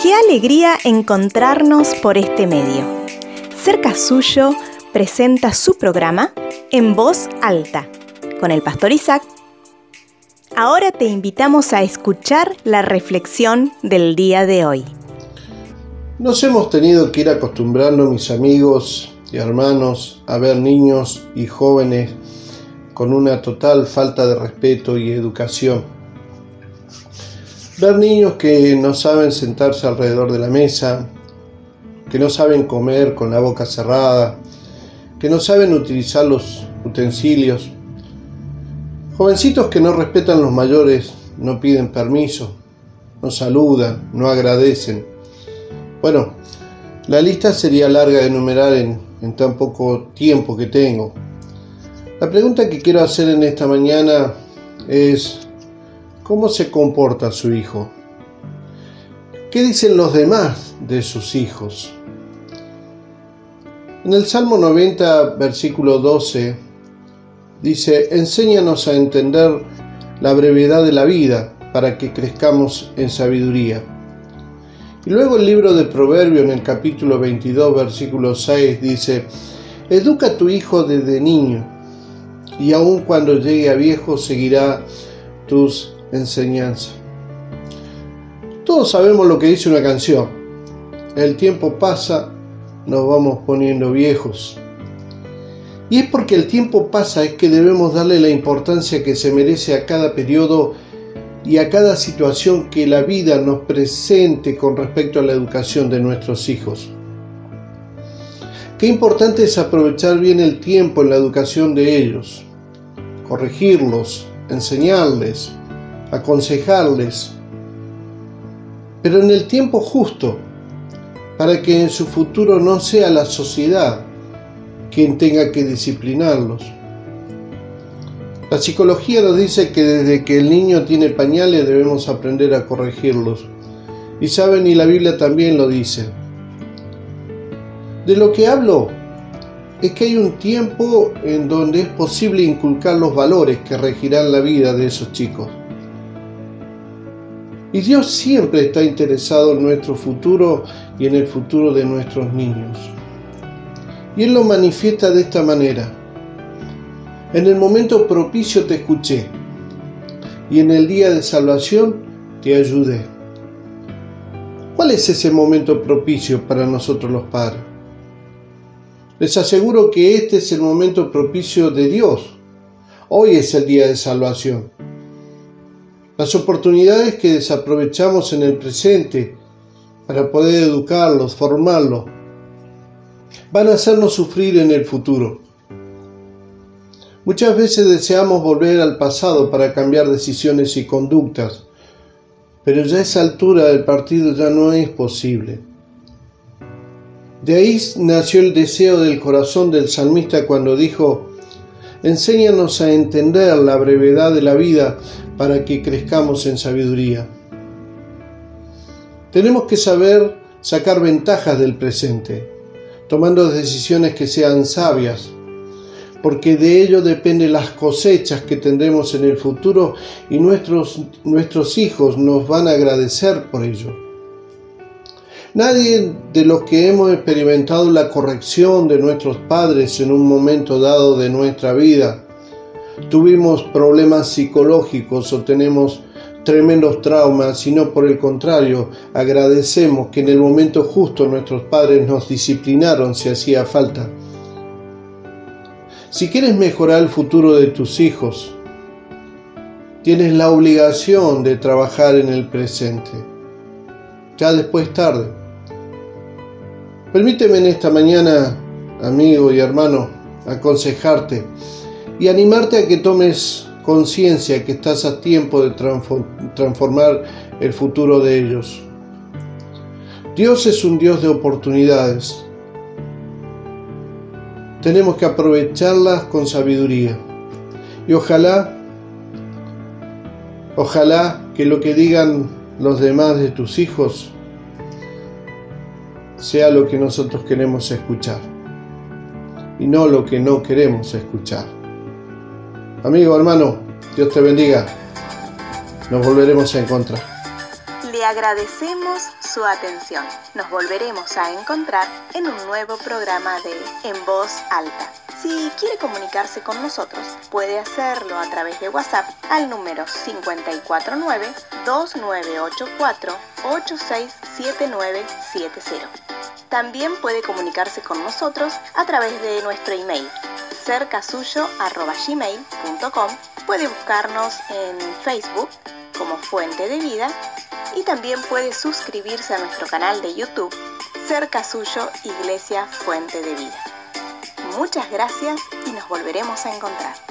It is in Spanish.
Qué alegría encontrarnos por este medio. Cerca Suyo presenta su programa En Voz Alta con el pastor Isaac. Ahora te invitamos a escuchar la reflexión del día de hoy. Nos hemos tenido que ir acostumbrando, mis amigos y hermanos, a ver niños y jóvenes con una total falta de respeto y educación Ver niños que no saben sentarse alrededor de la mesa, que no saben comer con la boca cerrada, que no saben utilizar los utensilios. Jovencitos que no respetan los mayores, no piden permiso, no saludan, no agradecen. Bueno, la lista sería larga de enumerar en, en tan poco tiempo que tengo. La pregunta que quiero hacer en esta mañana es, ¿Cómo se comporta su hijo? ¿Qué dicen los demás de sus hijos? En el Salmo 90, versículo 12, dice, enséñanos a entender la brevedad de la vida para que crezcamos en sabiduría. Y luego el libro de Proverbio en el capítulo 22, versículo 6 dice, educa a tu hijo desde niño, y aun cuando llegue a viejo seguirá tus enseñanza. Todos sabemos lo que dice una canción. El tiempo pasa, nos vamos poniendo viejos. Y es porque el tiempo pasa es que debemos darle la importancia que se merece a cada periodo y a cada situación que la vida nos presente con respecto a la educación de nuestros hijos. Qué importante es aprovechar bien el tiempo en la educación de ellos, corregirlos, enseñarles, aconsejarles, pero en el tiempo justo, para que en su futuro no sea la sociedad quien tenga que disciplinarlos. La psicología nos dice que desde que el niño tiene pañales debemos aprender a corregirlos. Y saben, y la Biblia también lo dice. De lo que hablo es que hay un tiempo en donde es posible inculcar los valores que regirán la vida de esos chicos. Y Dios siempre está interesado en nuestro futuro y en el futuro de nuestros niños. Y Él lo manifiesta de esta manera. En el momento propicio te escuché y en el día de salvación te ayudé. ¿Cuál es ese momento propicio para nosotros los padres? Les aseguro que este es el momento propicio de Dios. Hoy es el día de salvación. Las oportunidades que desaprovechamos en el presente para poder educarlos, formarlos, van a hacernos sufrir en el futuro. Muchas veces deseamos volver al pasado para cambiar decisiones y conductas, pero ya a esa altura del partido ya no es posible. De ahí nació el deseo del corazón del salmista cuando dijo, Enséñanos a entender la brevedad de la vida para que crezcamos en sabiduría. Tenemos que saber sacar ventajas del presente, tomando decisiones que sean sabias, porque de ello dependen las cosechas que tendremos en el futuro y nuestros, nuestros hijos nos van a agradecer por ello. Nadie de los que hemos experimentado la corrección de nuestros padres en un momento dado de nuestra vida, tuvimos problemas psicológicos o tenemos tremendos traumas, sino por el contrario, agradecemos que en el momento justo nuestros padres nos disciplinaron si hacía falta. Si quieres mejorar el futuro de tus hijos, tienes la obligación de trabajar en el presente. Ya después tarde. Permíteme en esta mañana, amigo y hermano, aconsejarte y animarte a que tomes conciencia que estás a tiempo de transformar el futuro de ellos. Dios es un Dios de oportunidades. Tenemos que aprovecharlas con sabiduría. Y ojalá, ojalá que lo que digan los demás de tus hijos sea lo que nosotros queremos escuchar y no lo que no queremos escuchar. Amigo, hermano, Dios te bendiga. Nos volveremos a encontrar. Le agradecemos su atención. Nos volveremos a encontrar en un nuevo programa de En Voz Alta. Si quiere comunicarse con nosotros, puede hacerlo a través de WhatsApp al número 549-2984-867970. También puede comunicarse con nosotros a través de nuestro email cercasuyo.gmail.com Puede buscarnos en Facebook como Fuente de Vida y también puede suscribirse a nuestro canal de YouTube Cerca Suyo Iglesia Fuente de Vida. Muchas gracias y nos volveremos a encontrar.